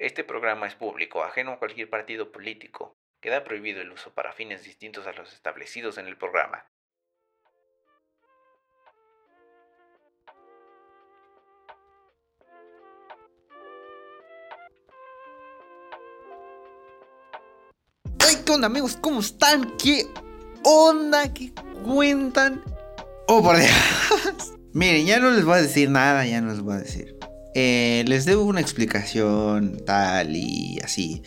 Este programa es público, ajeno a cualquier partido político. Queda prohibido el uso para fines distintos a los establecidos en el programa. ¡Ay, qué onda, amigos! ¿Cómo están? ¿Qué onda? ¿Qué cuentan? ¡Oh, por Dios! Miren, ya no les voy a decir nada, ya no les voy a decir. Eh, les debo una explicación tal y así.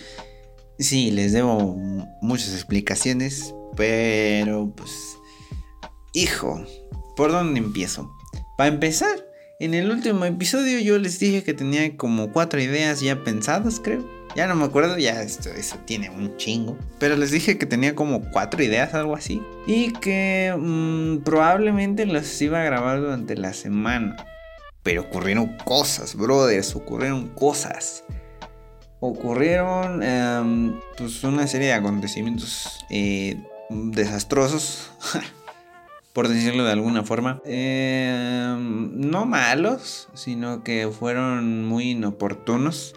Sí, les debo muchas explicaciones, pero pues... Hijo, ¿por dónde empiezo? Para empezar, en el último episodio yo les dije que tenía como cuatro ideas ya pensadas, creo. Ya no me acuerdo, ya esto, eso tiene un chingo. Pero les dije que tenía como cuatro ideas, algo así. Y que mm, probablemente las iba a grabar durante la semana. Pero ocurrieron cosas, brothers, ocurrieron cosas. Ocurrieron em, pues una serie de acontecimientos eh, desastrosos, por decirlo de alguna forma. Em, no malos, sino que fueron muy inoportunos.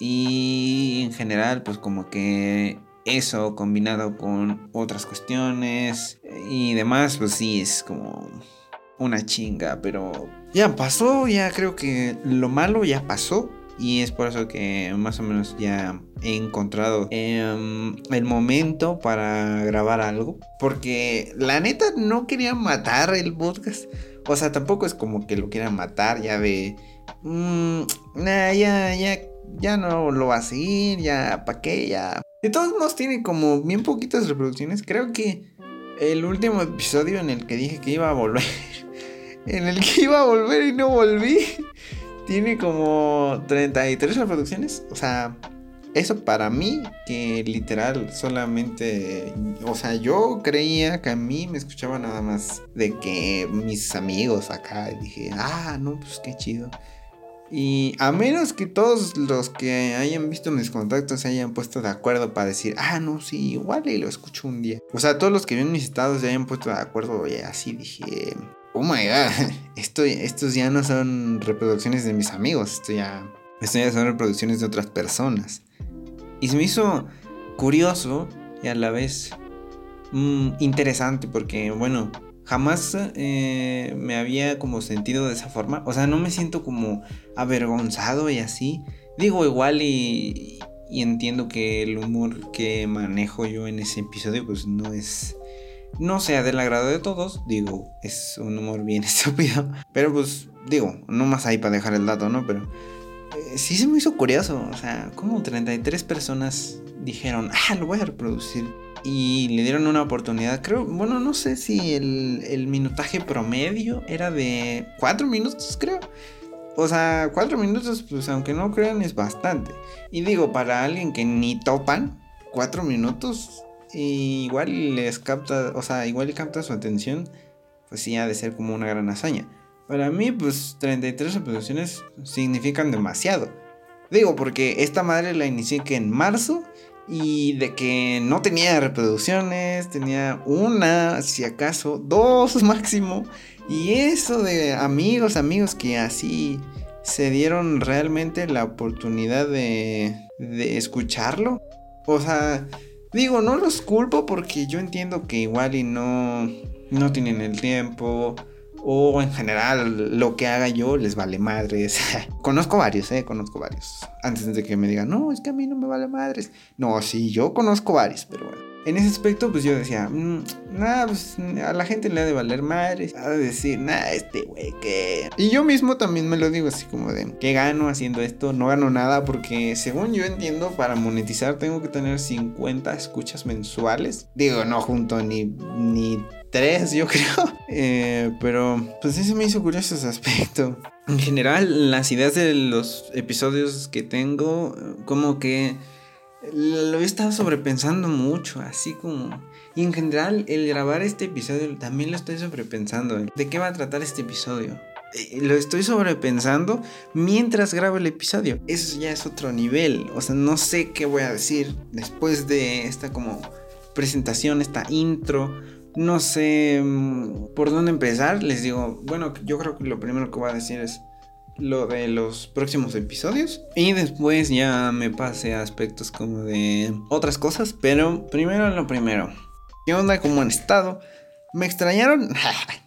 Y en general, pues como que eso combinado con otras cuestiones y demás, pues sí, es como una chinga, pero ya pasó, ya creo que lo malo ya pasó. Y es por eso que más o menos ya he encontrado em, el momento para grabar algo. Porque la neta no quería matar el podcast. O sea, tampoco es como que lo quieran matar ya de... Mmm, ya, ya, ya no lo va a seguir, ya, ¿para qué? Ya. De todos modos tiene como bien poquitas reproducciones. Creo que el último episodio en el que dije que iba a volver en el que iba a volver y no volví. Tiene como 33 reproducciones. O sea, eso para mí, que literal solamente, o sea, yo creía que a mí me escuchaba nada más de que mis amigos acá, y dije, ah, no, pues qué chido. Y a menos que todos los que hayan visto mis contactos se hayan puesto de acuerdo para decir, ah, no, sí, igual y lo escucho un día. O sea, todos los que ven mis estados se hayan puesto de acuerdo y así dije, oh my god, esto, estos ya no son reproducciones de mis amigos, esto ya, esto ya son reproducciones de otras personas. Y se me hizo curioso y a la vez mm, interesante porque, bueno, jamás eh, me había como sentido de esa forma. O sea, no me siento como avergonzado y así. Digo igual y, y entiendo que el humor que manejo yo en ese episodio pues no es no sea del agrado de todos, digo, es un humor bien estúpido, pero pues digo, no más ahí para dejar el dato, ¿no? Pero eh, sí se me hizo curioso, o sea, como 33 personas dijeron, ah, lo voy a reproducir. Y le dieron una oportunidad, creo, bueno, no sé si el, el minutaje promedio era de 4 minutos, creo. O sea, 4 minutos, pues aunque no crean, es bastante. Y digo, para alguien que ni topan, 4 minutos y igual les capta, o sea, igual capta su atención, pues sí ha de ser como una gran hazaña. Para mí, pues 33 reproducciones significan demasiado. Digo, porque esta madre la inicié que en marzo y de que no tenía reproducciones, tenía una, si acaso, dos máximo. Y eso de amigos, amigos que así se dieron realmente la oportunidad de, de escucharlo. O sea, Digo, no los culpo porque yo entiendo que igual y no, no tienen el tiempo. O en general lo que haga yo les vale madres. conozco varios, eh, conozco varios. Antes de que me digan, no, es que a mí no me vale madres. No, sí, yo conozco varios, pero bueno. En ese aspecto, pues yo decía, mm, nada, pues a la gente le ha de valer madres. Ha de decir, nada, este güey que. Y yo mismo también me lo digo así como de, ¿qué gano haciendo esto? No gano nada porque, según yo entiendo, para monetizar tengo que tener 50 escuchas mensuales. Digo, no junto ni, ni tres, yo creo. Eh, pero, pues sí se me hizo curioso ese aspecto. En general, las ideas de los episodios que tengo, como que lo he estado sobrepensando mucho, así como... Y en general, el grabar este episodio también lo estoy sobrepensando. ¿De qué va a tratar este episodio? Eh, lo estoy sobrepensando mientras grabo el episodio. Eso ya es otro nivel. O sea, no sé qué voy a decir después de esta como presentación, esta intro. No sé mm, por dónde empezar. Les digo, bueno, yo creo que lo primero que voy a decir es lo de los próximos episodios. Y después ya me pase a aspectos como de otras cosas. Pero primero lo primero. ¿Qué onda? ¿Cómo han estado? ¿Me extrañaron?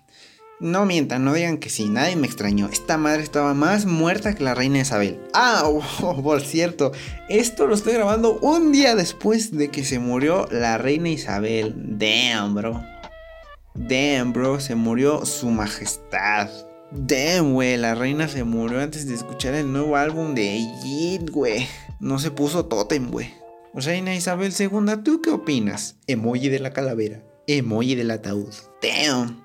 no mientan, no digan que sí, nadie me extrañó. Esta madre estaba más muerta que la reina Isabel. Ah, oh, por cierto, esto lo estoy grabando un día después de que se murió la reina Isabel. Damn, bro. Damn, bro, se murió su majestad. Damn, güey, la reina se murió antes de escuchar el nuevo álbum de Yid, güey. No se puso totem, güey. Reina Isabel II, ¿tú qué opinas? Emoji de la calavera. Emoji del ataúd. Damn.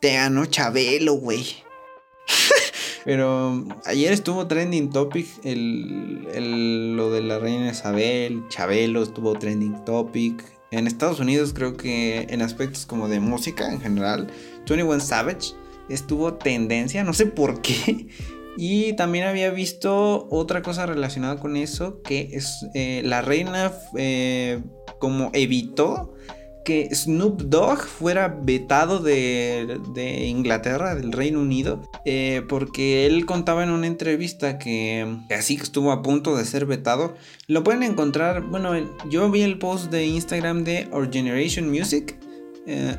Te ganó Chabelo, güey. Pero ayer estuvo trending topic el, lo de la reina Isabel, Chabelo estuvo trending topic. En Estados Unidos creo que en aspectos como de música en general, 21 Savage estuvo tendencia, no sé por qué. Y también había visto otra cosa relacionada con eso, que es eh, la reina eh, como evitó que Snoop Dogg fuera vetado de, Inglaterra, del Reino Unido, eh, porque él contaba en una entrevista que, así estuvo a punto de ser vetado. Lo pueden encontrar, bueno, yo vi el post de Instagram de Our Generation Music,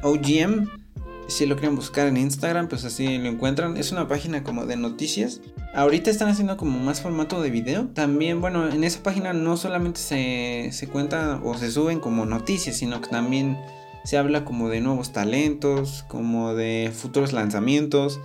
OGM si lo quieren buscar en Instagram, pues así lo encuentran. Es una página como de noticias. Ahorita están haciendo como más formato de video. También, bueno, en esa página no solamente se, se cuenta o se suben como noticias, sino que también se habla como de nuevos talentos, como de futuros lanzamientos.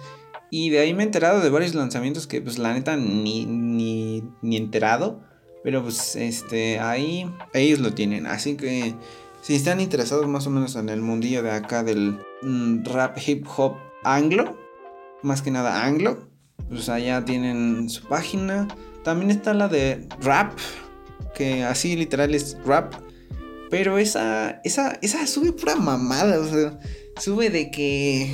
Y de ahí me he enterado de varios lanzamientos que pues la neta ni, ni, ni enterado. Pero pues este, ahí ellos lo tienen. Así que si están interesados más o menos en el mundillo de acá del mm, rap hip hop anglo, más que nada anglo, pues allá tienen su página. También está la de rap, que así literal es rap. Pero esa, esa, esa sube pura mamada, o sea, sube de que,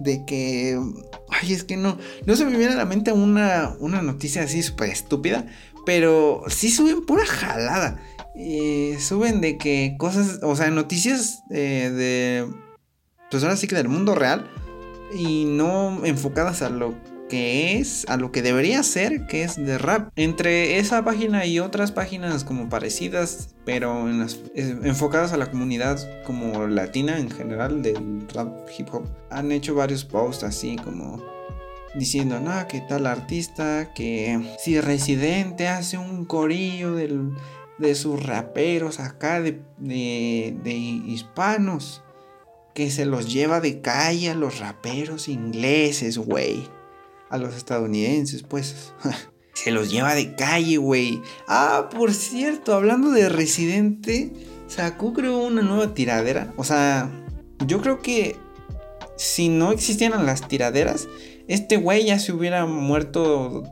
de que, ay, es que no, no se me viene a la mente una, una noticia así súper estúpida, pero sí suben pura jalada. Eh, suben de que cosas, o sea, noticias eh, de, pues ahora sí que del mundo real y no enfocadas a lo que es, a lo que debería ser, que es de rap. Entre esa página y otras páginas como parecidas, pero en las, enfocadas a la comunidad como latina en general del rap hip hop, han hecho varios posts así como diciendo, no, que tal artista, que si Residente hace un corillo del de sus raperos acá de, de, hispanos. Que se los lleva de calle a los raperos ingleses, güey. A los estadounidenses, pues. se los lleva de calle, güey. Ah, por cierto, hablando de Residente, sacó creo una nueva tiradera. O sea, yo creo que si no existieran las tiraderas, este güey ya se hubiera muerto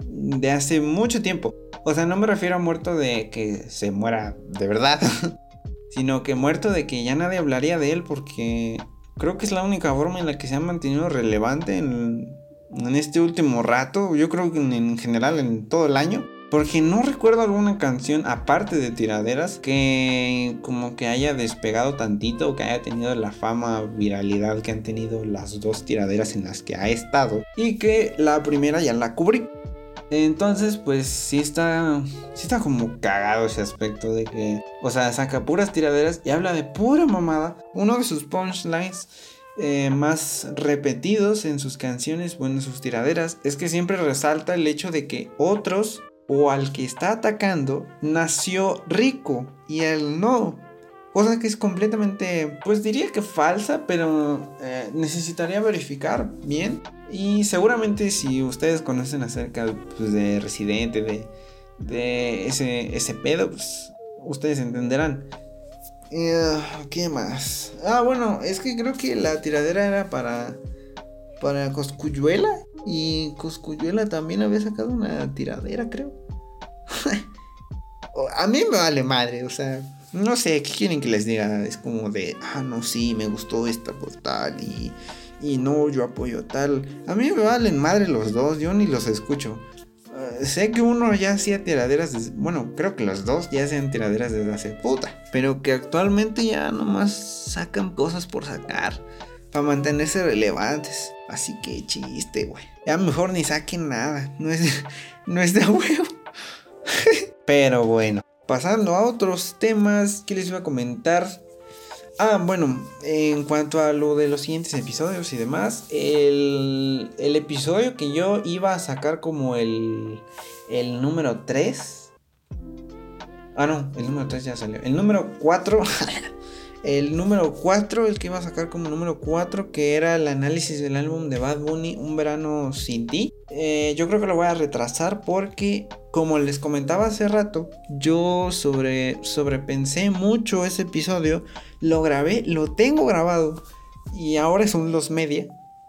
de hace mucho tiempo. O sea, no me refiero a muerto de que se muera de verdad, sino que muerto de que ya nadie hablaría de él porque creo que es la única forma en la que se ha mantenido relevante en, este último rato, yo creo que en, general en todo el año. Porque no recuerdo alguna canción aparte de tiraderas que como que haya despegado tantito o que haya tenido la fama, viralidad que han tenido las dos tiraderas en las que ha estado. Y que la primera ya la cubrí. Entonces, pues sí está, sí está como cagado ese aspecto de que, o sea, saca puras tiraderas y habla de pura mamada. Uno de sus punchlines eh, más repetidos en sus canciones, bueno, en sus tiraderas, es que siempre resalta el hecho de que otros o al que está atacando nació rico y él no. Cosa que es completamente, pues diría que falsa, pero eh, necesitaría verificar bien. Y seguramente si ustedes conocen acerca pues, de Residente, de, de ese, ese pedo, pues ustedes entenderán. Eh, ¿Qué más? Ah, bueno, es que creo que la tiradera era para, para Coscuyuela. Y Coscuyuela también había sacado una tiradera, creo. A mí me vale madre, o sea, no sé, ¿qué quieren que les diga? Es como de, ah, no, sí, me gustó esta portal y, y no, yo apoyo tal. A mí me valen madre los dos, yo ni los escucho. Eh, sé que uno ya hacía tiraderas, bueno, creo que los dos ya hacían tiraderas desde hace puta, pero que actualmente ya nomás sacan cosas por sacar. para mantenerse relevantes. Así que chiste, güey. Ya mejor ni saquen nada. No es, no es de huevo. Pero bueno, pasando a otros temas que les iba a comentar. Ah, bueno, en cuanto a lo de los siguientes episodios y demás, el, el episodio que yo iba a sacar como el, el número 3. Ah, no, el número 3 ya salió. El número 4. el número 4, el que iba a sacar como número 4, que era el análisis del álbum de Bad Bunny, Un verano sin ti. Eh, yo creo que lo voy a retrasar porque, como les comentaba hace rato, yo sobre, sobrepensé mucho ese episodio lo grabé, lo tengo grabado. Y ahora son los media.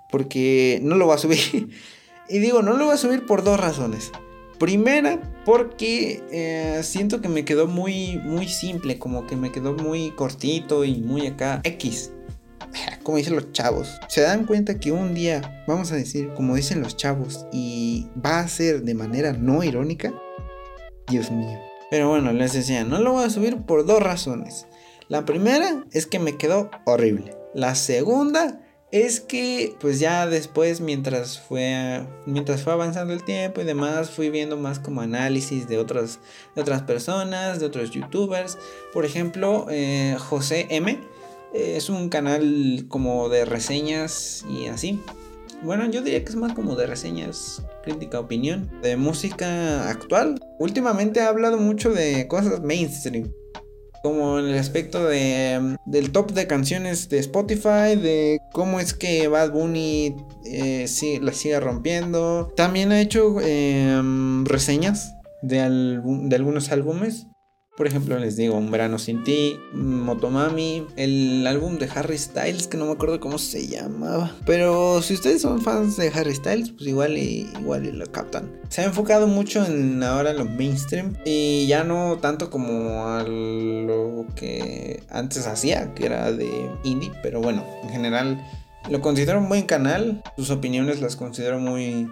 Porque no lo va a subir. y digo, no lo voy a subir por dos razones. Primera, porque eh, siento que me quedó muy, muy simple. Como que me quedó muy cortito y muy acá. X. Como dicen los chavos. Se dan cuenta que un día, vamos a decir, como dicen los chavos, y va a ser de manera no irónica. Dios mío. Pero bueno, les decía, no lo voy a subir por dos razones. La primera es que me quedó horrible. La segunda es que pues ya después mientras fue mientras fue avanzando el tiempo y demás fui viendo más como análisis de otras de otras personas de otros youtubers. Por ejemplo eh, José M eh, es un canal como de reseñas y así. Bueno yo diría que es más como de reseñas crítica opinión de música actual. Últimamente ha hablado mucho de cosas mainstream como en el aspecto de, del top de canciones de Spotify, de cómo es que Bad Bunny eh, la sigue rompiendo. También ha hecho em, reseñas de, de algunos álbumes por ejemplo, les digo, Un verano sin ti, Motomami, el álbum de Harry Styles, que no me acuerdo cómo se llamaba. Pero si ustedes son fans de Harry Styles, pues igual y, igual lo captan. Se ha enfocado mucho en ahora lo mainstream y ya no tanto como a lo que antes hacía, que era de indie, pero bueno, en general lo considero un buen canal. Sus opiniones las considero muy,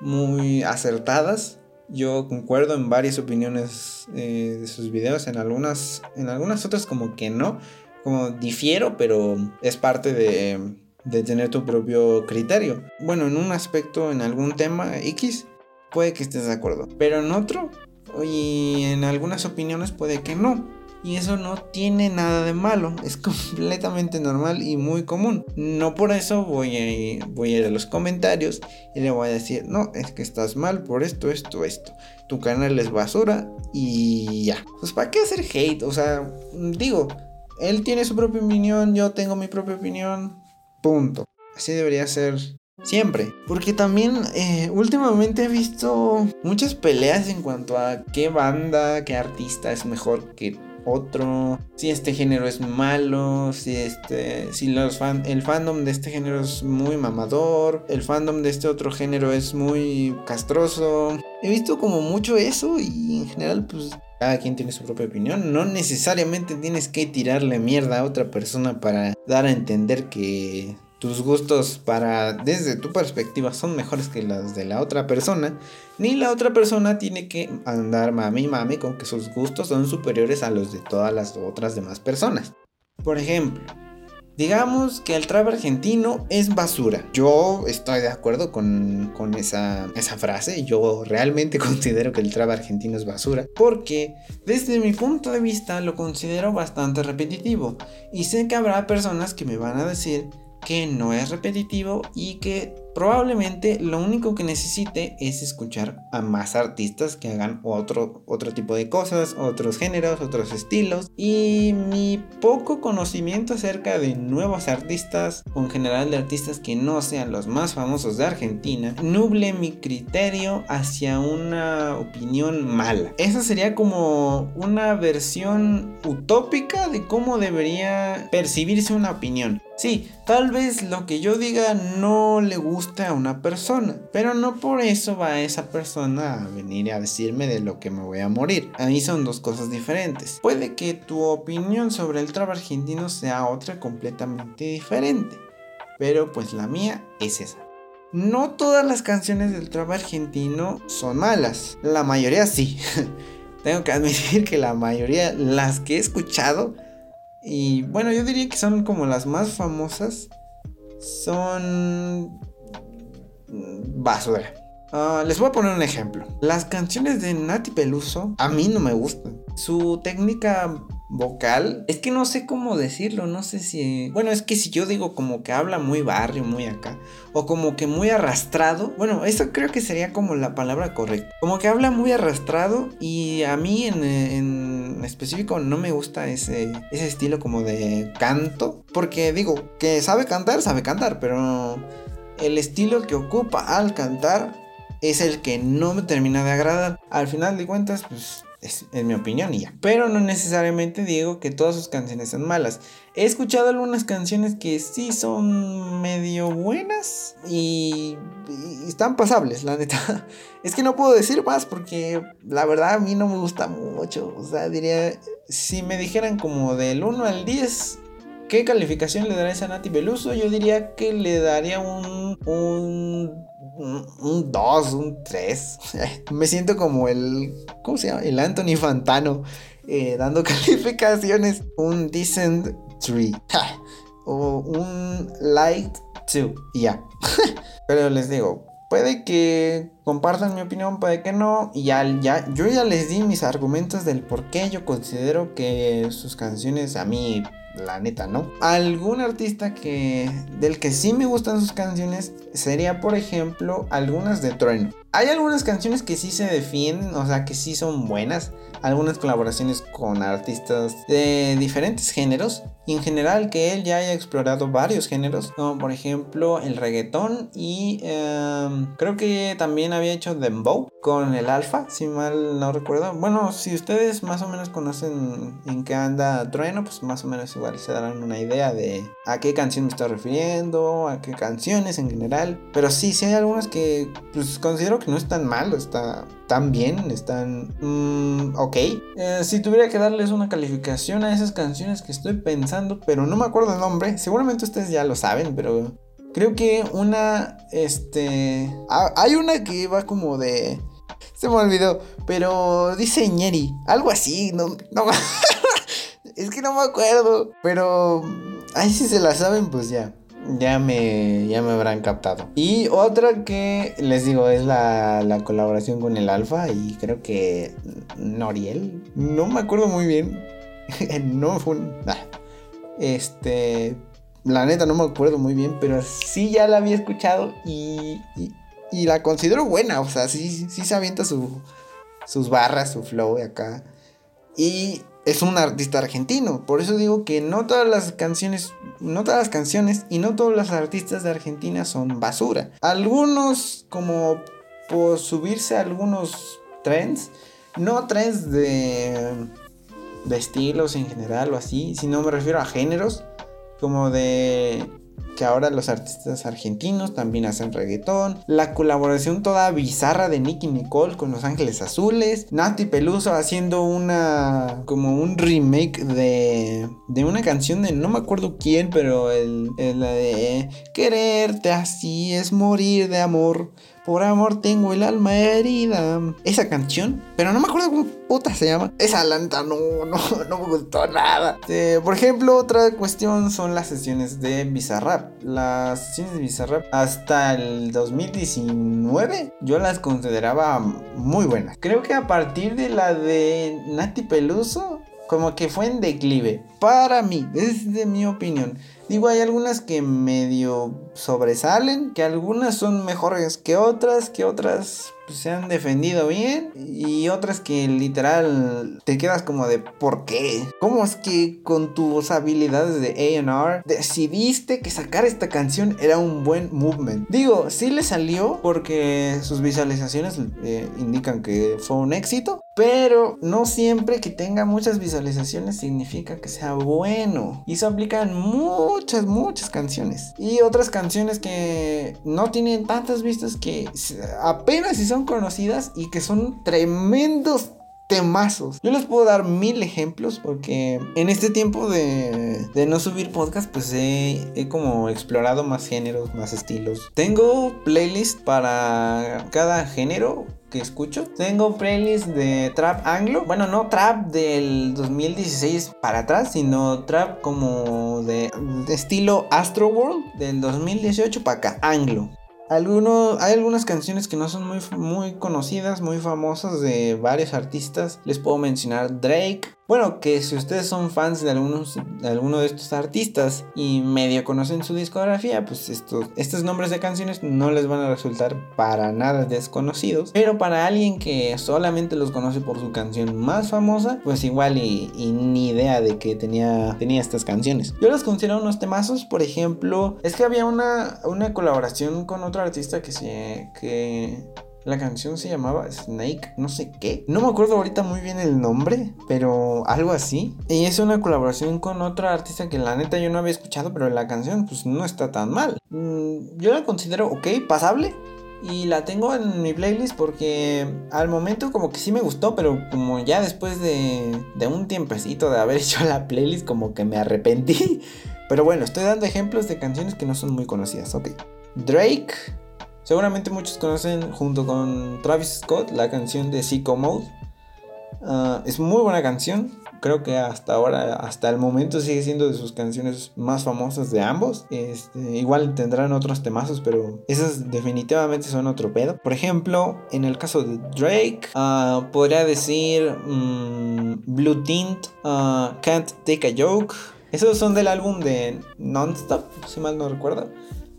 muy acertadas yo concuerdo en varias opiniones eh, de sus videos, en algunas, en algunas otras como que no, como difiero, pero es parte de, de tener tu propio criterio. Bueno, en un aspecto, en algún tema X, puede que estés de acuerdo, pero en otro, y en algunas opiniones puede que no. Y eso no tiene nada de malo, es completamente normal y muy común. No por eso voy a, ir, voy a ir a los comentarios y le voy a decir, no, es que estás mal por esto, esto, esto. Tu canal es basura y ya. Pues para qué hacer hate, o sea, digo, él tiene su propia opinión, yo tengo mi propia opinión, punto. Así debería ser Siempre. Porque también eh, últimamente he visto muchas peleas en cuanto a qué banda, qué artista es mejor que otro, si este género es malo, si este si los fan, el fandom de este género es muy mamador, el fandom de este otro género es muy castroso. He visto como mucho eso y en general pues cada quien tiene su propia opinión. No necesariamente tienes que tirarle mierda a otra persona para dar a entender que tus gustos para desde tu perspectiva son mejores que los de la otra persona, ni la otra persona tiene que andar mami mami con que sus gustos son superiores a los de todas las otras demás personas. Por ejemplo, digamos que el trap argentino es basura. Yo estoy de acuerdo con, con esa, esa frase. Yo realmente considero que el trap argentino es basura. Porque desde mi punto de vista lo considero bastante repetitivo. Y sé que habrá personas que me van a decir que no es repetitivo y que probablemente lo único que necesite es escuchar a más artistas que hagan otro, otro tipo de cosas, otros géneros, otros estilos. Y mi poco conocimiento acerca de nuevos artistas, o en general de artistas que no sean los más famosos de Argentina, nuble mi criterio hacia una opinión mala. Esa sería como una versión utópica de cómo debería percibirse una opinión. Sí, tal vez lo que yo diga no le guste a una persona, pero no por eso va esa persona a venir a decirme de lo que me voy a morir. Ahí son dos cosas diferentes. Puede que tu opinión sobre el trap argentino sea otra completamente diferente, pero pues la mía es esa. No todas las canciones del trap argentino son malas, la mayoría sí. Tengo que admitir que la mayoría, las que he escuchado, y bueno, yo diría que son como las más famosas. son basura. Ah, les voy a poner un ejemplo. Las canciones de Nati Peluso a mí no me gustan. Su técnica vocal. Es que no sé cómo decirlo, no sé si... Bueno, es que si yo digo como que habla muy barrio, muy acá, o como que muy arrastrado, bueno, eso creo que sería como la palabra correcta. Como que habla muy arrastrado y a mí en, en específico no me gusta ese, ese estilo como de canto, porque digo, que sabe cantar, sabe cantar, pero el estilo que ocupa al cantar es el que no me termina de agradar. Al final de cuentas, pues es, mi opinión y ya. Pero no necesariamente digo que todas sus canciones son malas. He escuchado algunas canciones que sí son medio buenas y, y, están pasables, la neta. Es que no puedo decir más porque la verdad a mí no me gusta mucho. O sea, diría, si me dijeran como del 1 al 10, ¿qué calificación le darías a Nati Peluso? Yo diría que le daría un... un un 2, un 3. Me siento como el. ¿Cómo se llama? El Anthony Fantano. Eh, dando calificaciones. Un decent 3. o un light 2. Y ya. Pero les digo. Puede que compartan mi opinión, puede que no. Y ya, ya, yo ya les di mis argumentos del por qué yo considero que sus canciones a mí la neta, ¿no? Algún artista que del que sí me gustan sus canciones sería, por ejemplo, algunas de Trueno. Hay algunas canciones que sí se defienden, o sea, que sí son buenas. Algunas colaboraciones con artistas de diferentes géneros. Y en general que él ya haya explorado varios géneros. Como por ejemplo el reggaetón. Y em, creo que también había hecho Dembow con el Alfa, si mal no recuerdo. Bueno, si ustedes más o menos conocen en qué anda Trueno, pues más o menos igual se darán una idea de a qué canción me estoy refiriendo, a qué canciones en general. Pero sí, sí hay algunas que pues considero que no es tan malo, está tan bien, están mm, ok. Eh, si tuviera que darles una calificación a esas canciones que estoy pensando, pero no me acuerdo el nombre, seguramente ustedes ya lo saben, pero creo que una, este, hay una que va como de... Se me olvidó, pero dice Ñeri, algo así, no, no, es que no me acuerdo, pero ahí si se la saben, pues ya ya me, ya me habrán captado. Y otra que les digo es la, la colaboración con el Alfa y creo que Noriel, no me acuerdo muy bien. no fue un... Este... La neta no me acuerdo muy bien, pero sí ya la había escuchado y, y, la considero buena. O sea, sí, sí se avienta su, sus barras, su flow de acá. Y es un artista argentino. Por eso digo que no todas las canciones, no todas las canciones y no todos los artistas de Argentina son basura. Algunos, como por subirse a algunos trends, no trends de, de estilos en general o así, sino me refiero a géneros, como de que ahora los artistas argentinos también hacen reggaetón, la colaboración toda bizarra de Nicky Nicole con Los Ángeles Azules, Nati Peluso haciendo una como un remake de de una canción de no me acuerdo quién, pero el, el de quererte así es morir de amor. Por amor tengo el alma herida. Esa canción, pero no me acuerdo cómo puta se llama. Esa lanta no, no, no me gustó nada. Eh, por ejemplo, otra cuestión son las sesiones de Bizarrap. Las sesiones de Bizarrap hasta el 2019 yo las consideraba muy buenas. Creo que a partir de la de Nati Peluso como que fue en declive. Para mí, es de mi opinión. Digo, hay algunas que medio sobresalen, que algunas son mejores que otras, que otras pues, se han defendido bien y otras que literal te quedas como de ¿por qué? ¿Cómo es que con tus habilidades de A&R decidiste que sacar esta canción era un buen movement? Digo, sí le salió porque sus visualizaciones eh, indican que fue un éxito, pero no siempre que tenga muchas visualizaciones significa que sea bueno. Y eso aplica en muchas, muchas canciones. Y otras canciones que no tienen tantas vistas que apenas si son conocidas y que son tremendos temazos. Yo les puedo dar mil ejemplos porque en este tiempo de, no subir podcast pues he, he, como explorado más géneros, más estilos. Tengo playlist para cada género escucho. Tengo playlists de trap anglo. Bueno, no trap del 2016 para atrás, sino trap como de, de estilo Astro World del 2018 para acá, anglo. Algunos, hay algunas canciones que no son muy, muy conocidas, muy famosas de varios artistas. Les puedo mencionar Drake, bueno, que si ustedes son fans de algunos de alguno de estos artistas y medio conocen su discografía, pues estos, estos nombres de canciones no les van a resultar para nada desconocidos. Pero para alguien que solamente los conoce por su canción más famosa, pues igual y, ni idea de que tenía, tenía estas canciones. Yo los considero unos temazos, por ejemplo, es que había una, una colaboración con otro artista que se... que la canción se llamaba Snake, no sé qué. No me acuerdo ahorita muy bien el nombre, pero algo así. Y es una colaboración con otra artista que la neta yo no había escuchado, pero la canción pues no está tan mal. Mm, yo la considero ok, pasable. Y la tengo en mi playlist porque al momento como que sí me gustó, pero como ya después de, de un tiempecito de haber hecho la playlist como que me arrepentí. Pero bueno, estoy dando ejemplos de canciones que no son muy conocidas. Ok. Drake, Seguramente muchos conocen junto con Travis Scott la canción de Psycho Mode. Ah, es muy buena canción. Creo que hasta ahora, hasta el momento sigue siendo de sus canciones más famosas de ambos. Este, igual tendrán otros temazos, pero esas definitivamente son otro pedo. Por ejemplo, en el caso de Drake, uh, podría decir mm, Blue Tint, uh, Can't Take a Joke. Esos son del álbum de Nonstop, si mal no recuerdo.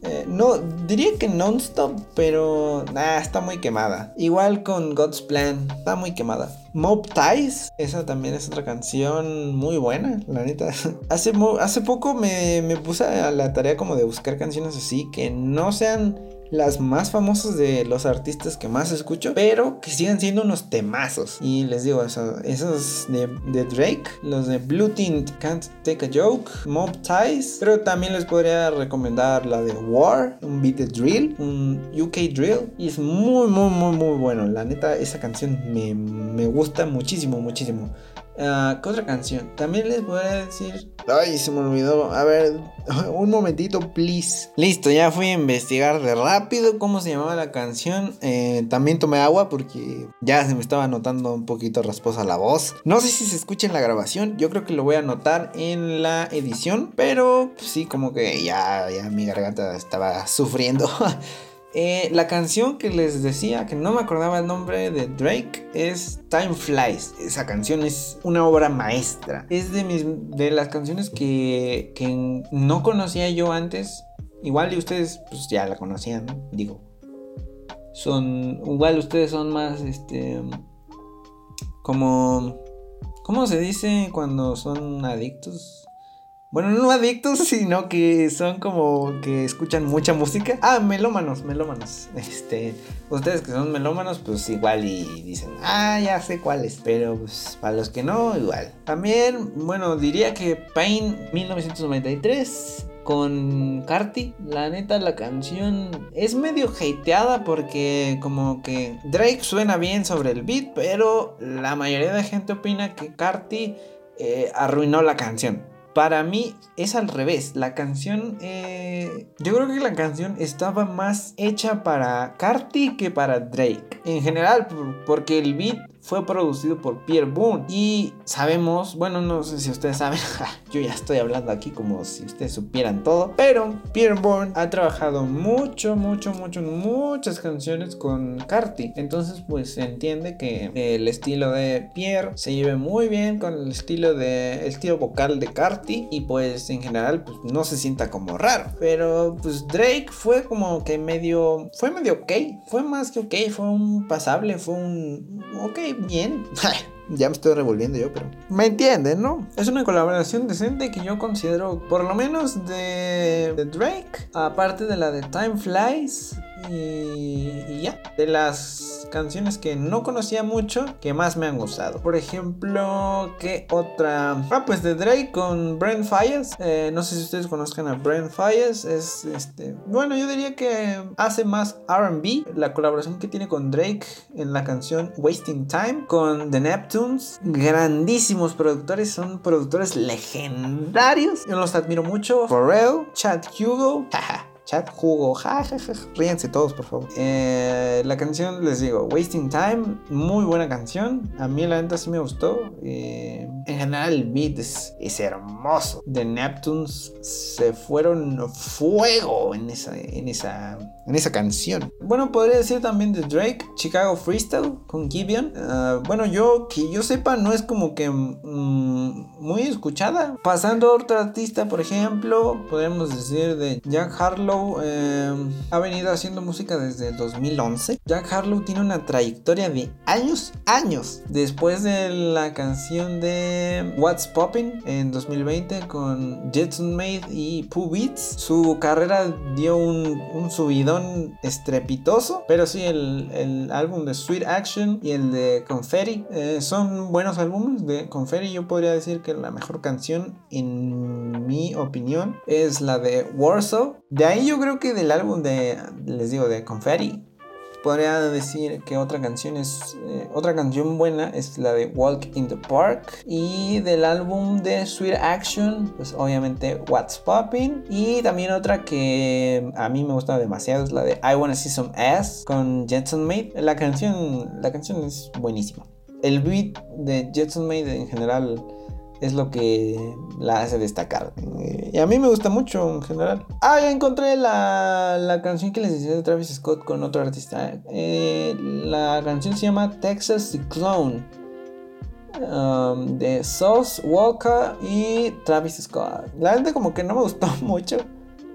Eh, no, diría que non-stop, pero está muy quemada. Igual con God's Plan, está muy quemada. Mob Ties, esa también es otra canción muy buena, la neta. Hace, hace poco me, me puse a la tarea como de buscar canciones así que no sean las más famosas de los artistas que más escucho, pero que siguen siendo unos temazos. Y les digo, eso, esos de, Drake, los de Blue Tint, Can't Take a Joke, Mob Ties, pero también les podría recomendar la de War, un beat de drill, un UK drill, y es muy, muy, muy, muy bueno. La neta, esa canción me, me gusta muchísimo, muchísimo. Uh, ¿Qué otra canción? También les voy a decir. Ay, se me olvidó. A ver, un momentito, please. Listo, ya fui a investigar de rápido cómo se llamaba la canción. Eh, también tomé agua porque ya se me estaba notando un poquito rasposa la voz. No sé si se escucha en la grabación. Yo creo que lo voy a notar en la edición. Pero pues, sí, como que ya, ya mi garganta estaba sufriendo. Eh, la canción que les decía, que no me acordaba el nombre de Drake, es Time Flies. Esa canción es una obra maestra. Es de, mis, de las canciones que, que no conocía yo antes. Igual y ustedes pues ya la conocían, digo. Son, igual ustedes son más, este, como, ¿cómo se dice cuando son adictos? Bueno, no adictos, sino que son como que escuchan mucha música. Ah, melómanos, melómanos. Este, ustedes que son melómanos, pues igual y dicen, ah, ya sé cuáles. Pero pues para los que no, igual. También, bueno, diría que Pain 1993 con Carti. La neta, la canción es medio hateada porque como que Drake suena bien sobre el beat, pero la mayoría de gente opina que Carti eh, arruinó la canción. Para mí es al revés. La canción. Eh, yo creo que la canción estaba más hecha para Carti que para Drake. En general, porque el beat fue producido por Pierre Boone. Y sabemos, bueno, no sé si ustedes saben, yo ya estoy hablando aquí como si ustedes supieran todo. Pero Pierre Boone ha trabajado mucho, mucho, mucho, muchas canciones con Carti. Entonces, pues se entiende que el estilo de Pierre se lleve muy bien con el estilo de el estilo vocal de Carti. Y pues en general, pues no se sienta como raro. Pero pues Drake fue como que medio. Fue medio ok. Fue más que ok. Fue un pasable. Fue un. Ok, bien. ya me estoy revolviendo yo, pero me entienden, ¿no? Es una colaboración decente que yo considero, por lo menos de, de Drake, aparte de la de Time Flies, y, ya, de las canciones que no conocía mucho, que más me han gustado. Por ejemplo, ¿qué otra? Ah, pues de Drake con Brent Fires. Eh, no sé si ustedes conozcan a Brent Fires. Es este. Bueno, yo diría que hace más RB. La colaboración que tiene con Drake en la canción Wasting Time con The Neptunes. Grandísimos productores, son productores legendarios. Yo los admiro mucho. Pharrell, Chad Hugo. Chat jugo, ja, ja, ríense todos, por favor. Eh, la canción, les digo, Wasting Time, muy buena canción. A mí la neta sí me gustó. Eh, en general el beat es, hermoso. The Neptunes se fueron fuego en esa, en esa, en esa canción. Bueno, podría decir también de Drake, Chicago Freestyle con Gibeon. Ah, bueno, yo que yo sepa no es como que mm, muy escuchada. Pasando a otro artista, por ejemplo, podemos decir de Jack Harlow. Eh, ha venido haciendo música desde el 2011. Jack Harlow tiene una trayectoria de años, años. Después de la canción de What's Popping en 2020 con Jetson Made y Pooh Beats, su carrera dio un, un subidón estrepitoso. Pero sí, el, el, álbum de Sweet Action y el de Confetti eh, son buenos álbumes. De Confetti yo podría decir que la mejor canción en mi opinión es la de Warsaw. De ahí yo creo que del álbum de, les digo, de Confetti podría decir que otra canción es eh, otra canción buena es la de Walk in the Park y del álbum de Sweet Action pues obviamente What's Popping y también otra que a mí me gusta demasiado es la de I Wanna See Some Ass con Jetson Made la canción la canción es buenísima. El beat de Jetson Made en general es lo que la hace destacar. Y a mí me gusta mucho en general. Ah, ya encontré la, la canción que les decía de Travis Scott con otro artista. Eh, la canción se llama Texas Cyclone. Um, de Sauce Walker y Travis Scott. La gente como que no me gustó mucho.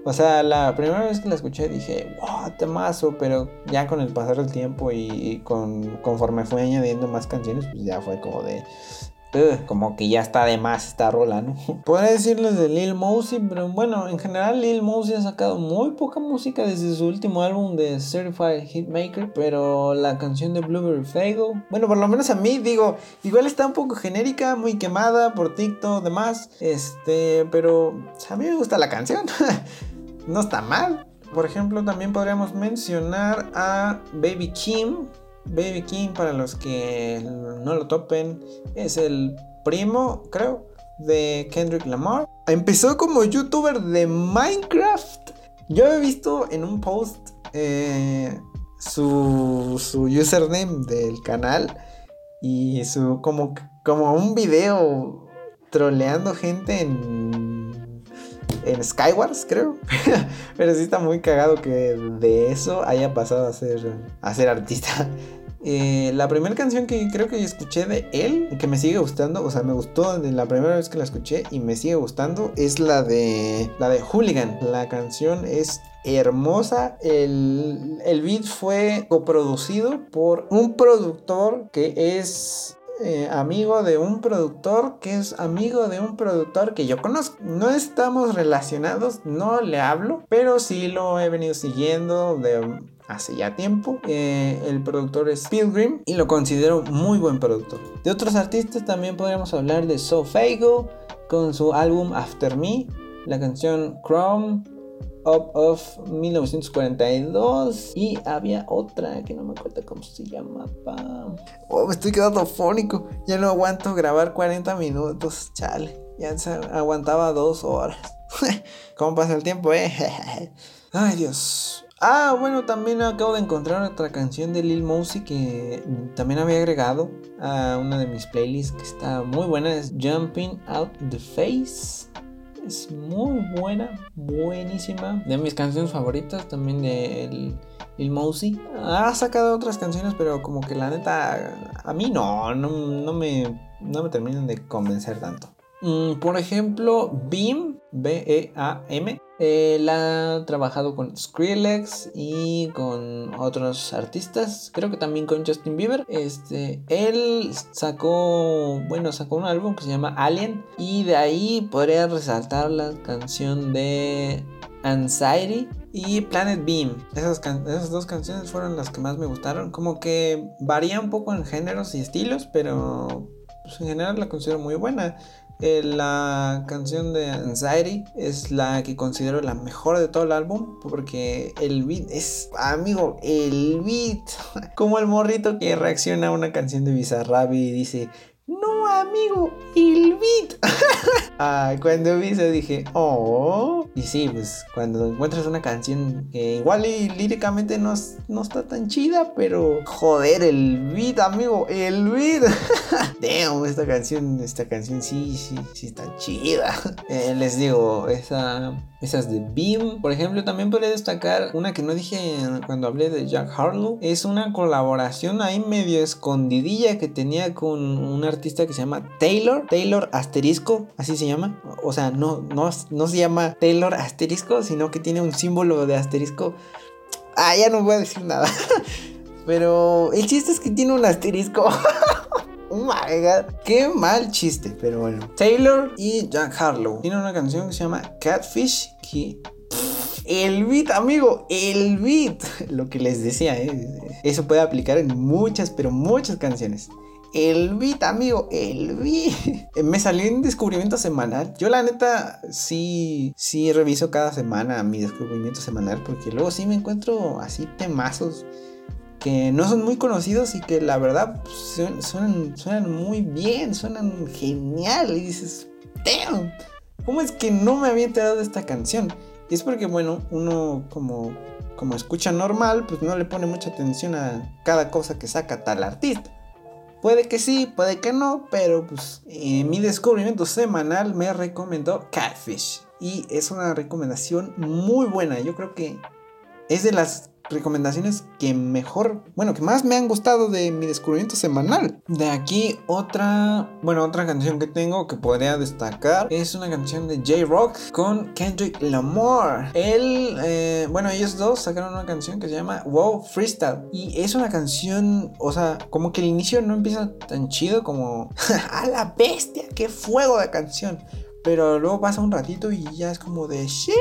O sea, la primera vez que la escuché dije, wow, temazo, pero ya con el pasar del tiempo y, con, conforme fue añadiendo más canciones, pues ya fue como de, como que ya está de más esta rola, ¿no? Podría decirles de Lil Mosey, pero bueno, en general Lil Mosey ha sacado muy poca música desde su último álbum de Certified Hitmaker, pero la canción de Blueberry Fago, bueno, por lo menos a mí, digo, igual está un poco genérica, muy quemada por TikTok, demás, este, pero a mí me gusta la canción, no está mal. Por ejemplo, también podríamos mencionar a Baby Kim, Baby King, para los que no lo topen, es el primo, creo, de Kendrick Lamar. Empezó como youtuber de Minecraft. Yo he visto en un post eh, su, su username del canal y su como, como un video troleando gente en, en Skywars, creo. Pero sí está muy cagado que de eso haya pasado a ser, a ser artista. Eh, la primera canción que creo que escuché de él, que me sigue gustando, o sea, me gustó la primera vez que la escuché y me sigue gustando, es la de la de Hooligan. La canción es hermosa. El, el beat fue coproducido por un productor que es eh, amigo de un productor que es amigo de un productor que yo conozco. No estamos relacionados, no le hablo, pero sí lo he venido siguiendo hace ya tiempo. Eh, el productor es Pilgrim y lo considero muy buen productor. De otros artistas también podríamos hablar de Sofago con su álbum After Me, la canción Chrome. Up of 1942 y había otra que no me acuerdo cómo se llamaba. Oh, me estoy quedando fónico. Ya no aguanto grabar 40 minutos. Chale, ya aguantaba dos horas. ¿Cómo pasa el tiempo, eh? Ay, Dios. Ah, bueno, también acabo de encontrar otra canción de Lil Mosey que también había agregado a una de mis playlists que está muy buena. Es Jumping Out the Face. Es muy buena, buenísima. De mis canciones favoritas también de Lil Mosey. Ha sacado otras canciones, pero como que la neta a mí no, no, me, no me terminan de convencer tanto. Mm, por ejemplo, Beam, B-E-A-M él ha trabajado con Skrillex y con otros artistas, creo que también con Justin Bieber. Este, él sacó, bueno, sacó un álbum que se llama Alien y de ahí podría resaltar la canción de Anxiety y Planet Beam. Esas, dos canciones fueron las que más me gustaron. Como que varía un poco en géneros y estilos, pero pues, en general la considero muy buena. Eh, la canción de Anxiety es la que considero la mejor de todo el álbum porque el beat es, amigo, el beat. Como el morrito que reacciona a una canción de Bizarrap y dice, no, amigo, el beat. ah, cuando vi eso dije, oh. Y sí, pues cuando encuentras una canción que igual y líricamente no, no está tan chida, pero joder, el beat, amigo, el beat. Damn, esta canción, esta canción sí, sí, sí está chida. Eh, les digo, esa esas de Beam. Por ejemplo, también podría destacar una que no dije cuando hablé de Jack Harlow. Es una colaboración ahí medio escondidilla que tenía con un artista que se llama Taylor. Taylor asterisco, así se llama. O sea, no, no, no se llama Taylor asterisco, sino que tiene un símbolo de asterisco. Ah, ya no voy a decir nada. Pero el chiste es que tiene un asterisco. My god. Qué mal chiste. Pero bueno. Taylor y Jack Harlow. Tienen una canción que se llama Catfish. Que. el beat, amigo. El beat. Lo que les decía, ¿eh? Eso puede aplicar en muchas, pero muchas canciones. El beat, amigo, el beat. Me salió en descubrimiento semanal. Yo la neta sí, sí reviso cada semana mi descubrimiento semanal porque luego sí me encuentro así temazos que no son muy conocidos y que la verdad pues, suenan, suenan muy bien, suenan genial. Y dices, damn, ¿cómo es que no me había enterado de esta canción? Y es porque, bueno, uno como, como escucha normal, pues no le pone mucha atención a cada cosa que saca tal artista. Puede que sí, puede que no, pero pues mi descubrimiento semanal me recomendó Catfish. Y es una recomendación muy buena. Yo creo que es de las recomendaciones que mejor, bueno, que más me han gustado de mi descubrimiento semanal. De aquí otra, bueno, otra canción que tengo que podría destacar es una canción de J-Rock con Kendrick Lamar. Él, eh, bueno, ellos dos sacaron una canción que se llama Wow Freestyle. Y es una canción, o sea, como que el inicio no empieza tan chido como... ¡A la bestia! ¡Qué fuego de canción! Pero luego pasa un ratito y ya es como de shit.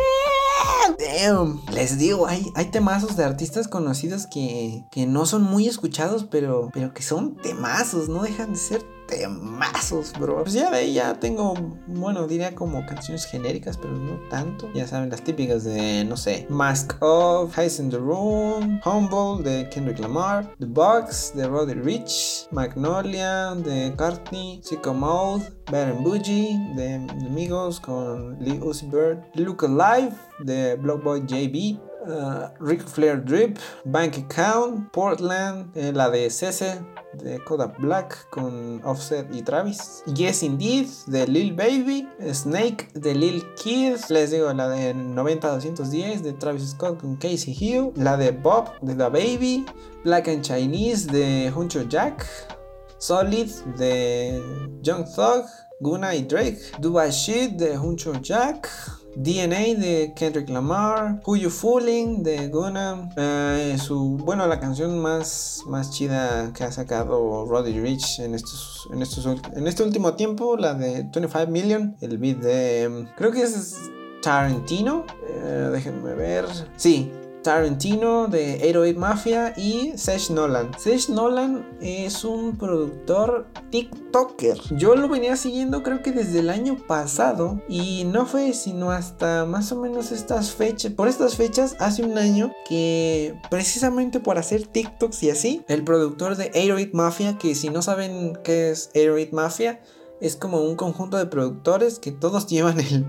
Damn. Les digo, hay, hay temazos de artistas conocidos que, que no son muy escuchados, pero, pero que son temazos, no dejan de ser temazos, bro. Pues ya de ahí ya tengo, bueno, diría como canciones genéricas, pero no tanto. Ya saben, las típicas de, no sé, Mask Off, Highs in the Room, Humble de Kendrick Lamar, The Box de Roddy Rich, Magnolia de Cartney, Mode, Bad and Bougie de Amigos con Lee Uzi Bird, Look Alive de Blockboy JB, uh, Flair Drip, Bank Account, Portland, eh, la de Cese de Kodak Black con Offset y Travis. Yes Indeed de Lil Baby. Snake de Lil Kid. Les digo, la de 90-210 de Travis Scott con Casey Hill. La de Bob de The Baby. Black and Chinese de Huncho Jack. Solid de Young Thug. Guna y Drake. Dubai Shit de Huncho Jack. DNA de Kendrick Lamar, Who You Fooling de Gunna, eh, su, bueno, la canción más, más chida que ha sacado Roddy Rich en estos, en estos, en este último tiempo, la de 25 Million, el beat de, creo que es Tarantino, eh, déjenme ver, sí, Tarantino de 808 Mafia y Seth Nolan. Seth Nolan es un productor TikToker. Yo lo venía siguiendo creo que desde el año pasado y no fue sino hasta más o menos estas fechas, por estas fechas hace un año que precisamente por hacer TikToks y así, el productor de 808 Mafia, que si no saben qué es 808 Mafia, es como un conjunto de productores que todos llevan el,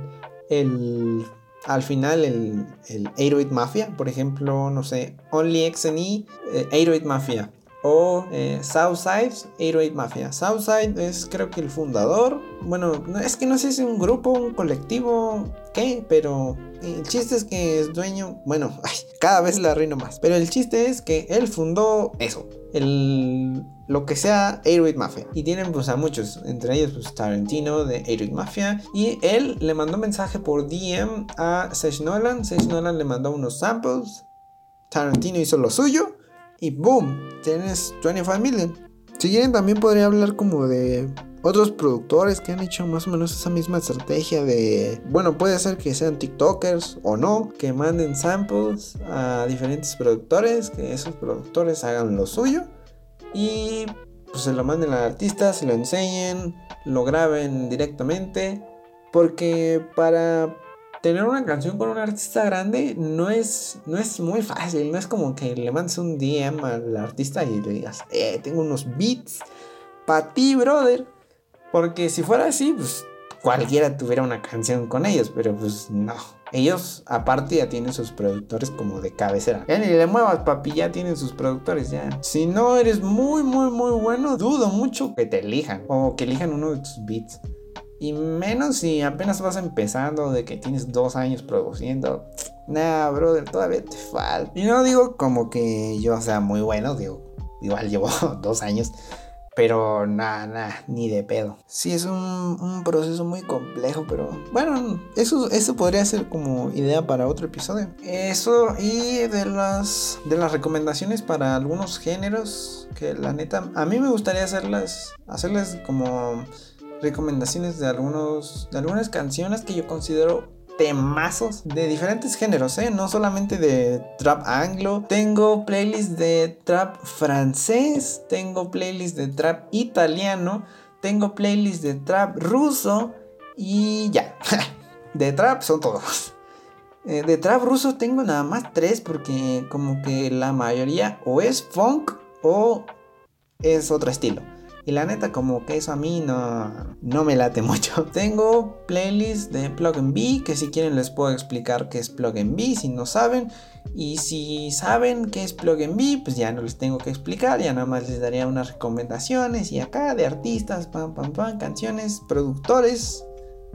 el al final el, el 808 Mafia, por ejemplo, no sé, Only XNE, eh, 808 Mafia. O eh, Southside 808 Mafia. Southside es creo que el fundador. Bueno, es que no sé si es un grupo, un colectivo, qué, pero el chiste es que es dueño. Bueno, cada vez la reino más. Pero el chiste es que él fundó eso. El lo que sea 8 Mafia. Y tienen pues a muchos, entre ellos pues Tarantino de 8 Mafia. Y él le mandó mensaje por DM a Seth Nolan. Seth Nolan le mandó unos samples. Tarantino hizo lo suyo. Y boom, tienes 25 million. Si quieren también podría hablar como de otros productores que han hecho más o menos esa misma estrategia de, bueno, puede ser que sean TikTokers o no, que manden samples a diferentes productores, que esos productores hagan lo suyo y pues se lo manden al artista, se lo enseñen, lo graben directamente, porque para tener una canción con un artista grande no es, no es muy fácil, no es como que le mandes un DM al artista y le digas, eh, tengo unos beats para ti, brother. Porque si fuera así, pues cualquiera tuviera una canción con ellos, pero pues no. Ellos, aparte, ya tienen sus productores como de cabecera. Ya ni le muevas, papi, ya tienen sus productores, ya. Si no eres muy, muy, muy bueno, dudo mucho que te elijan o que elijan uno de tus beats. Y menos si apenas vas empezando, de que tienes dos años produciendo. Nah, brother, todavía te falta. Y no digo como que yo sea muy bueno, digo, igual llevo dos años. Pero nada, nada, ni de pedo. Sí, es un, proceso muy complejo, pero bueno, eso, eso podría ser como idea para otro episodio. Eso y de las, de las recomendaciones para algunos géneros, que la neta, a mí me gustaría hacerlas, hacerles como recomendaciones de, algunos, de algunas canciones que yo considero temazos de diferentes géneros, ¿eh? no solamente de trap anglo. Tengo playlists de trap francés, tengo playlists de trap italiano, tengo playlists de trap ruso y ya. de trap son todos. Eh, de trap ruso tengo nada más tres porque como que la mayoría o es funk o es otro estilo. Y la neta, como que eso a mí no, no me late mucho. Tengo playlists de Plug B, que si quieren les puedo explicar qué es Plug B, si no saben. Y si saben qué es Plug B, pues ya no les tengo que explicar, ya nada más les daría unas recomendaciones y acá de artistas, pam, pam, pam, canciones, productores.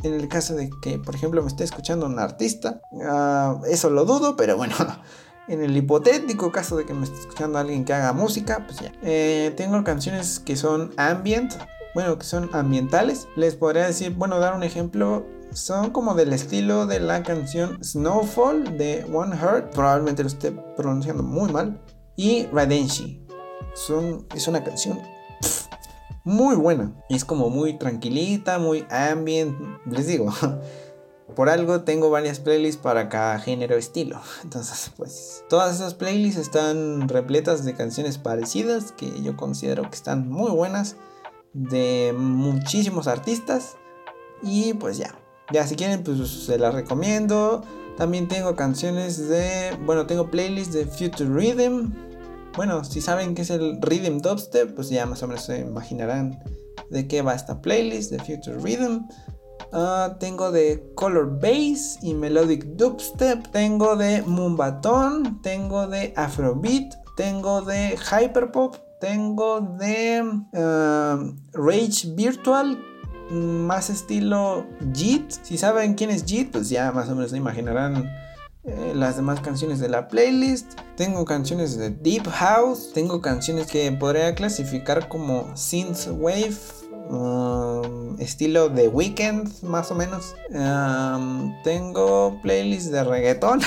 En el caso de que, por ejemplo, me esté escuchando un artista, ah, eso lo dudo, pero bueno. En el hipotético caso de que me esté escuchando alguien que haga música, pues ya. Eh, tengo canciones que son ambient, bueno, que son ambientales. Les podría decir, bueno, dar un ejemplo. Son como del estilo de la canción Snowfall de One Heart. Probablemente lo esté pronunciando muy mal. Y Radenshi. Son, es una canción muy buena. Es como muy tranquilita, muy ambient. Les digo, por algo tengo varias playlists para cada género estilo. Entonces, pues todas esas playlists están repletas de canciones parecidas que yo considero que están muy buenas de muchísimos artistas y pues ya. Ya si quieren pues se las recomiendo. También tengo canciones de, bueno, tengo playlists de Future Rhythm. Bueno, si saben qué es el Rhythm Dubstep, pues ya más o menos se imaginarán de qué va esta playlist de Future Rhythm. Ah, tengo de Color Bass y Melodic Dubstep. Tengo de Mumbaton. Tengo de Afrobeat. Tengo de Hyperpop. Tengo de ah, Rage Virtual. Más estilo JIT. Si saben quién es JIT, pues ya más o menos se imaginarán eh, las demás canciones de la playlist. Tengo canciones de Deep House. Tengo canciones que podría clasificar como Synthwave Um, estilo de weekend, más o menos. Um, tengo playlist de reggaeton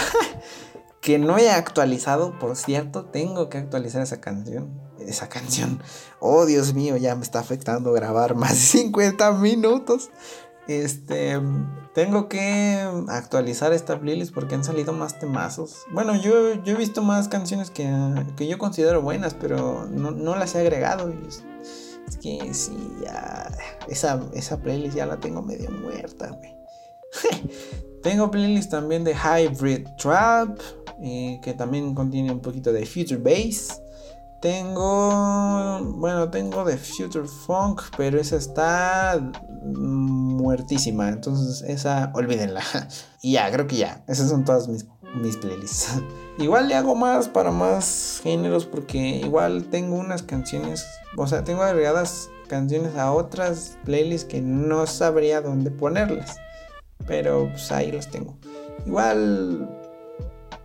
que no he actualizado, por cierto. Tengo que actualizar esa canción. Esa canción. Oh, Dios mío, ya me está afectando grabar más de 50 minutos. Este, tengo que actualizar esta playlist porque han salido más temazos. Bueno, yo, he visto más canciones que, que yo considero buenas, pero no, no las he agregado. Y es que sí, ya. Esa, esa playlist ya la tengo medio muerta, tengo playlist también de Hybrid Trap, eh, que también contiene un poquito de Future Bass. Tengo, bueno, tengo de Future Funk, pero esa está muertísima. Entonces, esa, olvídenla. y ya, creo que ya. Esas son todas mis, mis playlists. igual le hago más para más géneros porque igual tengo unas canciones o sea, tengo agregadas canciones a otras playlists que no sabría dónde ponerlas. Pero pues ahí las tengo. Igual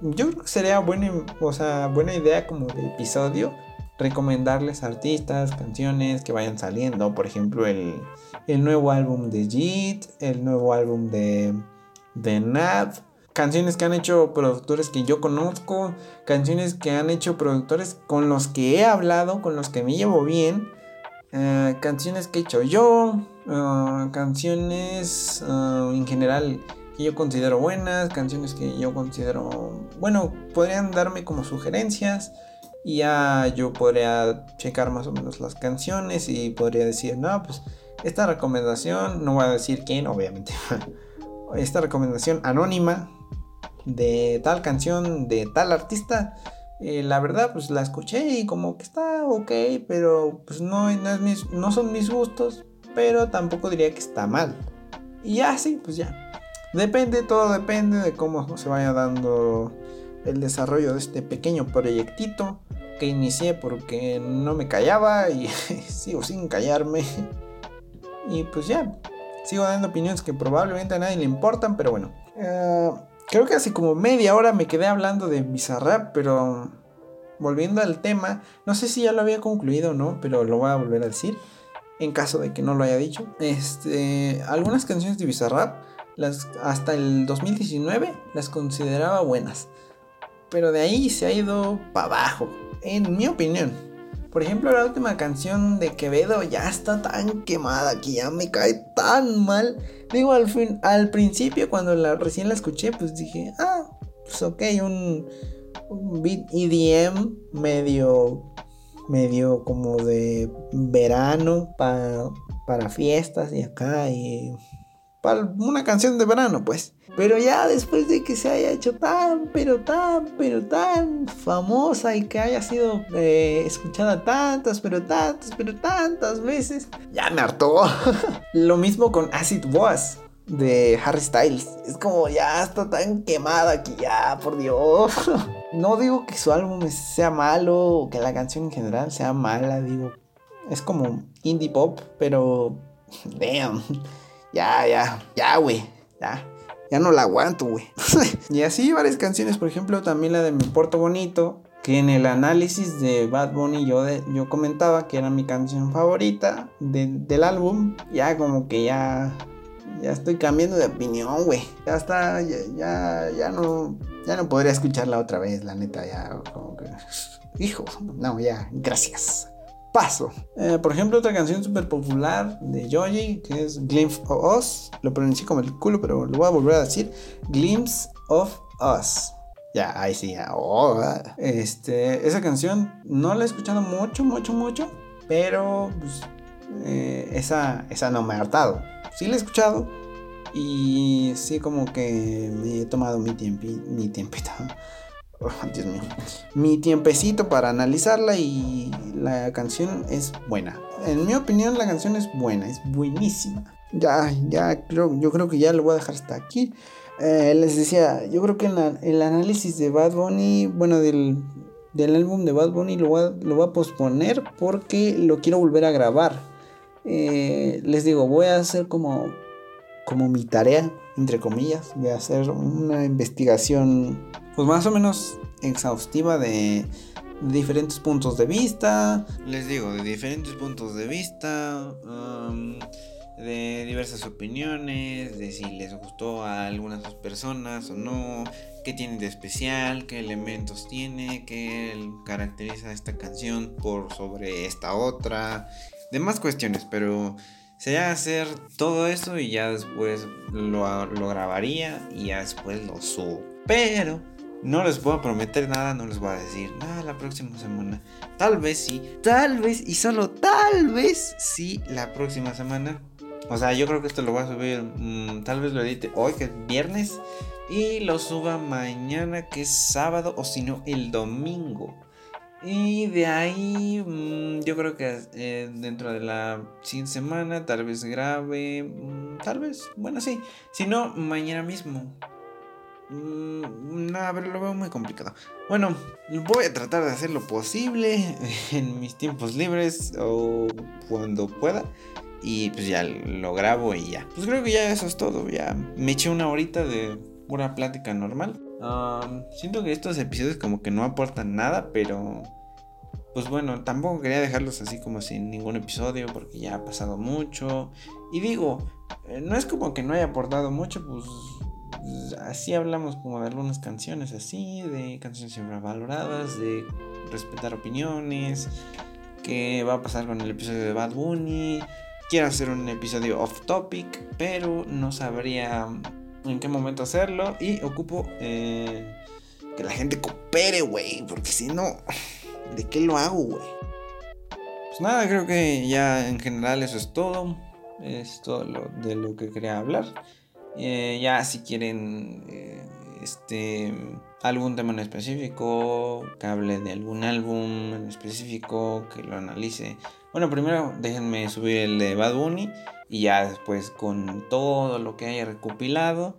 yo creo que sería buena, o sea, buena idea como de episodio recomendarles artistas, canciones que vayan saliendo. Por ejemplo, el, el nuevo álbum de Jit, el nuevo álbum de, de canciones que han hecho productores que yo conozco, canciones que han hecho productores con los que he hablado, con los que me llevo bien, eh, canciones que he hecho yo, eh, canciones eh, en general que yo considero buenas, canciones que yo considero, bueno, podrían darme como sugerencias y ya yo podría checar más o menos las canciones y podría decir, no, pues esta recomendación, no voy a decir quién, obviamente, esta recomendación anónima de tal canción de tal artista, eh, la verdad pues la escuché y como que está ok, pero pues no, no, es mis, no son mis gustos, pero tampoco diría que está mal. Y ya, sí, pues ya. Depende, todo depende de cómo se vaya dando el desarrollo de este pequeño proyectito que inicié porque no me callaba y sigo sin callarme. Y pues ya, sigo dando opiniones que probablemente a nadie le importan, pero bueno. Eh, creo que hace como media hora me quedé hablando de Bizarrap, pero volviendo al tema, no sé si ya lo había concluido o no, pero lo voy a volver a decir. En caso de que no lo haya dicho. Este, algunas canciones de Bizarrap, las, hasta el 2019, las consideraba buenas. Pero de ahí se ha ido para abajo, en mi opinión. Por ejemplo, la última canción de Quevedo ya está tan quemada que ya me cae tan mal. Digo, al, fin, al principio, cuando la, recién la escuché, pues dije, ah, pues ok, un, un beat EDM medio, medio como de verano para, para fiestas y acá y para una canción de verano, pues. Pero ya después de que se haya hecho tan, pero tan, pero tan famosa y que haya sido eh, escuchada tantas, pero tantas, pero tantas veces, ya me hartó. Lo mismo con Acid Was de Harry Styles. Es como ya está tan quemada que ya, por Dios. No digo que su álbum sea malo o que la canción en general sea mala, digo. Es como indie pop, pero... Damn. Ya, ya, ya, güey. Ya ya no la aguanto, güey. y así varias canciones, por ejemplo, también la de Mi Porto Bonito, que en el análisis de Bad Bunny yo, yo comentaba que era mi canción favorita del álbum. Ya como que ya, ya estoy cambiando de opinión, güey. Ya está, ya, ya, ya, no, ya no podría escucharla otra vez, la neta, ya como que... Hijo, no, ya, gracias paso. Eh, por ejemplo, otra canción súper popular de Joji, que es Glimpse of Us. Lo pronuncié como el culo, pero lo voy a volver a decir. Glimpse of Us. Ya, ahí sí, ya. Oh, este, esa canción no la he escuchado mucho, mucho, mucho. Pero pues, eh, esa, esa no me ha hartado. Sí la he escuchado. Y sí como que me he tomado mi tiempo, mi tiempito Dios mío. Mi tiempecito para analizarla y la canción es buena. En mi opinión la canción es buena, es buenísima. Ya, ya creo, yo creo que ya lo voy a dejar hasta aquí. Eh, les decía, yo creo que el análisis de Bad Bunny, bueno, del, álbum de Bad Bunny lo voy, a, lo voy a posponer porque lo quiero volver a grabar. Eh, les digo, voy a hacer como, como mi tarea, entre comillas, voy a hacer una investigación pues más o menos exhaustiva de diferentes puntos de vista. Les digo, de diferentes puntos de vista. Um, de diversas opiniones, de si les gustó a algunas personas o no, qué tiene de especial, qué elementos tiene, qué caracteriza esta canción por sobre esta otra, demás cuestiones, pero sería hacer todo eso y ya después lo, lo grabaría y ya después lo subo. Pero no les puedo prometer nada, no les voy a decir nada la próxima semana. Tal vez sí, tal vez y solo tal vez sí la próxima semana. O sea, yo creo que esto lo voy a subir, mm, tal vez lo edite hoy que es viernes y lo suba mañana que es sábado o si no el domingo. Y de ahí mm, yo creo que eh, dentro de la siguiente semana tal vez grabe, mm, tal vez, bueno sí, si no mañana mismo. Mm, no, ver, lo veo muy complicado. Bueno, voy a tratar de hacer lo posible en mis tiempos libres o cuando pueda. Y pues ya lo grabo y ya. Pues creo que ya eso es todo. Ya me eché una horita de pura plática normal. siento que estos episodios como que no aportan nada, pero... Pues bueno, tampoco quería dejarlos así como sin ningún episodio porque ya ha pasado mucho. Y digo, eh, no es como que no haya aportado mucho, pues así hablamos como de algunas canciones así, de canciones infravaloradas, de respetar opiniones, qué va a pasar con el episodio de Bad Bunny. Quiero hacer un episodio off topic, pero no sabría en qué momento hacerlo y ocupo eh, que la gente coopere, güey, porque si no, ¿de qué lo hago, güey? Pues nada, creo que ya en general eso es todo. Es todo de lo que quería hablar. Eh, ya si quieren eh, este algún tema en específico, que hable de algún álbum en específico, que lo analice. Bueno, primero déjenme subir el de Bad Bunny Y ya después con todo lo que haya recopilado.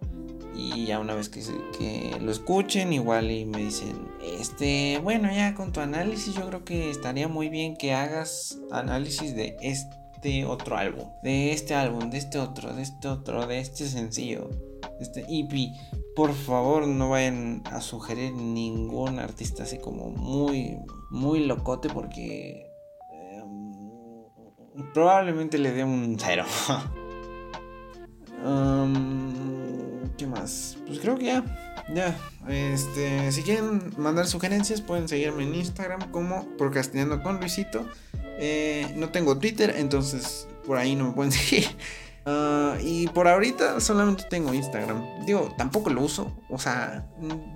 Y ya una vez que, que lo escuchen, igual y me dicen, este, bueno, ya con tu análisis yo creo que estaría muy bien que hagas análisis de este otro álbum, de este álbum, de este otro, de este otro, de este sencillo, de este EP. Por favor, no vayan a sugerir ningún artista así como muy, muy locote porque em, probablemente le dé un cero. ¿Qué más? Pues creo que ya. Ya. Este, si quieren mandar sugerencias, pueden seguirme en Instagram como Procrastinando con Luisito. Eh, no tengo Twitter, entonces por ahí no me pueden seguir. Ah, y por ahorita solamente tengo Instagram. Digo, tampoco lo uso. O sea,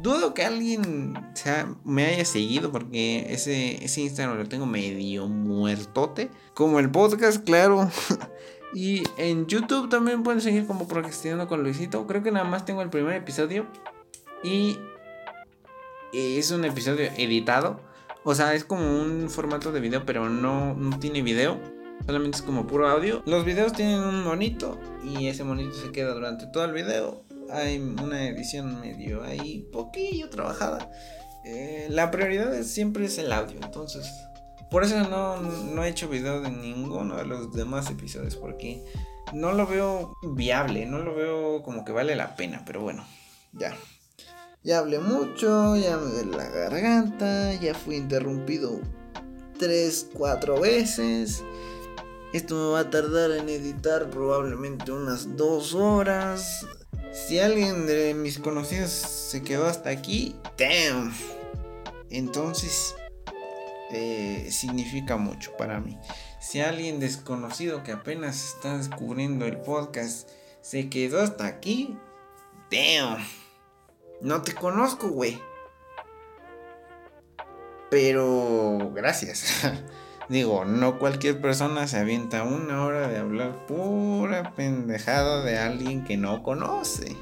dudo que alguien sea, me haya seguido porque ese, ese Instagram lo tengo medio muertote. Como el podcast, claro. y en YouTube también pueden seguir como Procrastinando con Luisito. Creo que nada más tengo el primer episodio. Y es un episodio editado. O sea, es como un formato de video, pero no, no tiene video Solamente es como puro audio. Los videos tienen un monito y ese monito se queda durante todo el video. Hay una edición medio ahí, poquillo trabajada. Eh, la prioridad siempre es el audio, entonces por eso no, no he hecho video de ninguno de los demás episodios porque no lo veo viable, no lo veo como que vale la pena, pero bueno, ya. Ya hablé mucho, ya me duele la garganta, ya fui interrumpido tres, cuatro veces. Esto me va a tardar en editar probablemente unas dos horas. Si alguien de mis conocidos se quedó hasta aquí, damn. Entonces eh, significa mucho para mí. Si alguien desconocido que apenas está descubriendo el podcast se quedó hasta aquí, damn. No te conozco, güey. Pero gracias. Digo, no cualquier persona se avienta una hora de hablar pura pendejada de alguien que no conoce.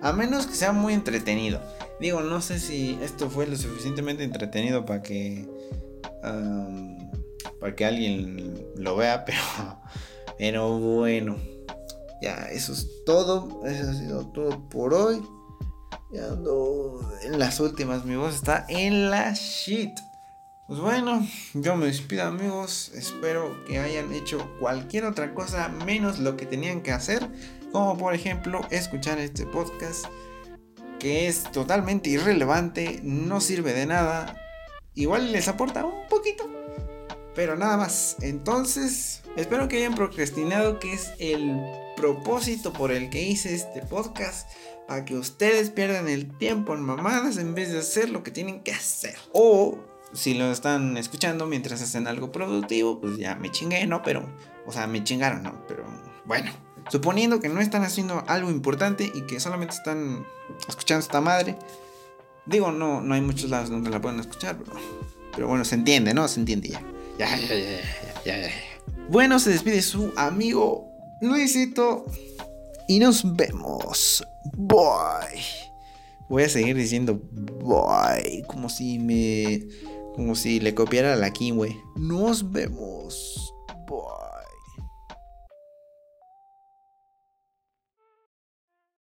A menos que sea muy entretenido. Digo, no sé si esto fue lo suficientemente entretenido para que. para que alguien lo vea, pero. Pero bueno. Ya, eso es todo. Eso ha sido todo por hoy. Ya ando en las últimas. Mi voz está en la shit. Pues bueno, yo me despido amigos, espero que hayan hecho cualquier otra cosa menos lo que tenían que hacer, como por ejemplo escuchar este podcast que es totalmente irrelevante, no sirve de nada, igual les aporta un poquito, pero nada más. Entonces, espero que hayan procrastinado, que es el propósito por el que hice este podcast, para que ustedes pierdan el tiempo en mamadas en vez de hacer lo que tienen que hacer. O si lo están escuchando mientras hacen algo productivo, pues ya me chingué, ¿no? Pero, o sea, me chingaron, ¿no? Pero bueno, suponiendo que no están haciendo algo importante y que solamente están escuchando esta madre, digo, no, no hay muchos lados donde la pueden escuchar, pero, bueno, se entiende, ¿no? Se entiende ya. Ya, ya, ya, ya, ya. Bueno, se despide su amigo Luisito y nos vemos. Bye. Voy a seguir diciendo bye, como si me como si le copiara la güey. Nos vemos.